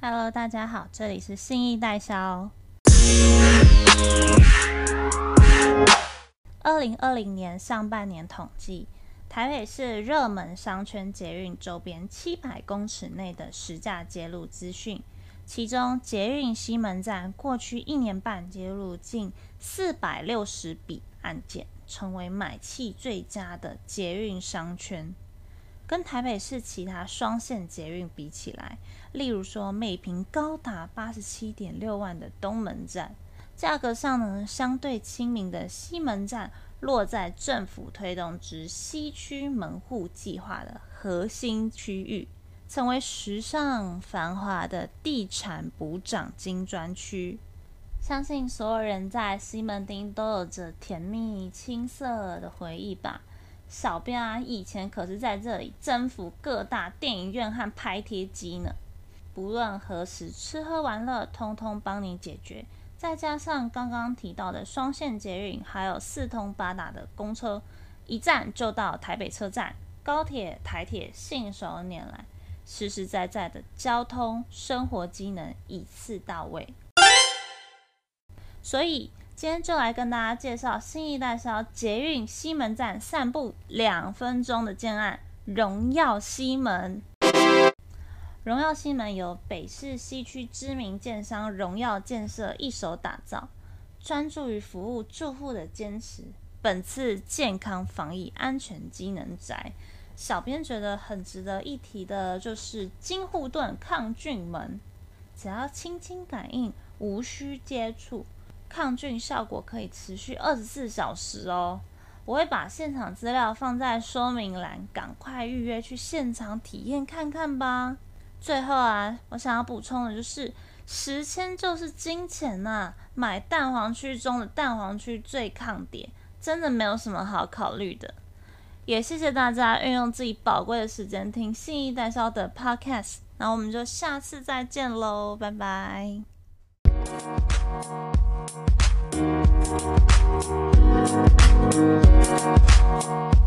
Hello，大家好，这里是信义代销。二零二零年上半年统计，台北市热门商圈捷运周边七百公尺内的实价揭露资讯，其中捷运西门站过去一年半揭露近四百六十笔案件，成为买气最佳的捷运商圈。跟台北市其他双线捷运比起来，例如说每坪高达八十七点六万的东门站，价格上呢相对亲民的西门站，落在政府推动之西区门户计划的核心区域，成为时尚繁华的地产补涨金专区。相信所有人在西门町都有着甜蜜青涩的回忆吧。小编啊，以前可是在这里征服各大电影院和拍贴机呢。不论何时，吃喝玩乐通通帮你解决。再加上刚刚提到的双线捷运，还有四通八达的公车，一站就到台北车站，高铁、台铁信手拈来，实实在在的交通生活机能一次到位。所以。今天就来跟大家介绍新一代销捷运西门站散步两分钟的建案——荣耀西门。荣耀西门由北市西区知名建商荣耀建设一手打造，专注于服务住户的坚持。本次健康防疫安全机能宅，小编觉得很值得一提的就是金护盾抗菌门，只要轻轻感应，无需接触。抗菌效果可以持续二十四小时哦！我会把现场资料放在说明栏，赶快预约去现场体验看看吧。最后啊，我想要补充的就是，时间就是金钱呐、买蛋黄区中的蛋黄区最抗跌，真的没有什么好考虑的。也谢谢大家运用自己宝贵的时间听信义代销的 Podcast，那我们就下次再见喽，拜拜。Thank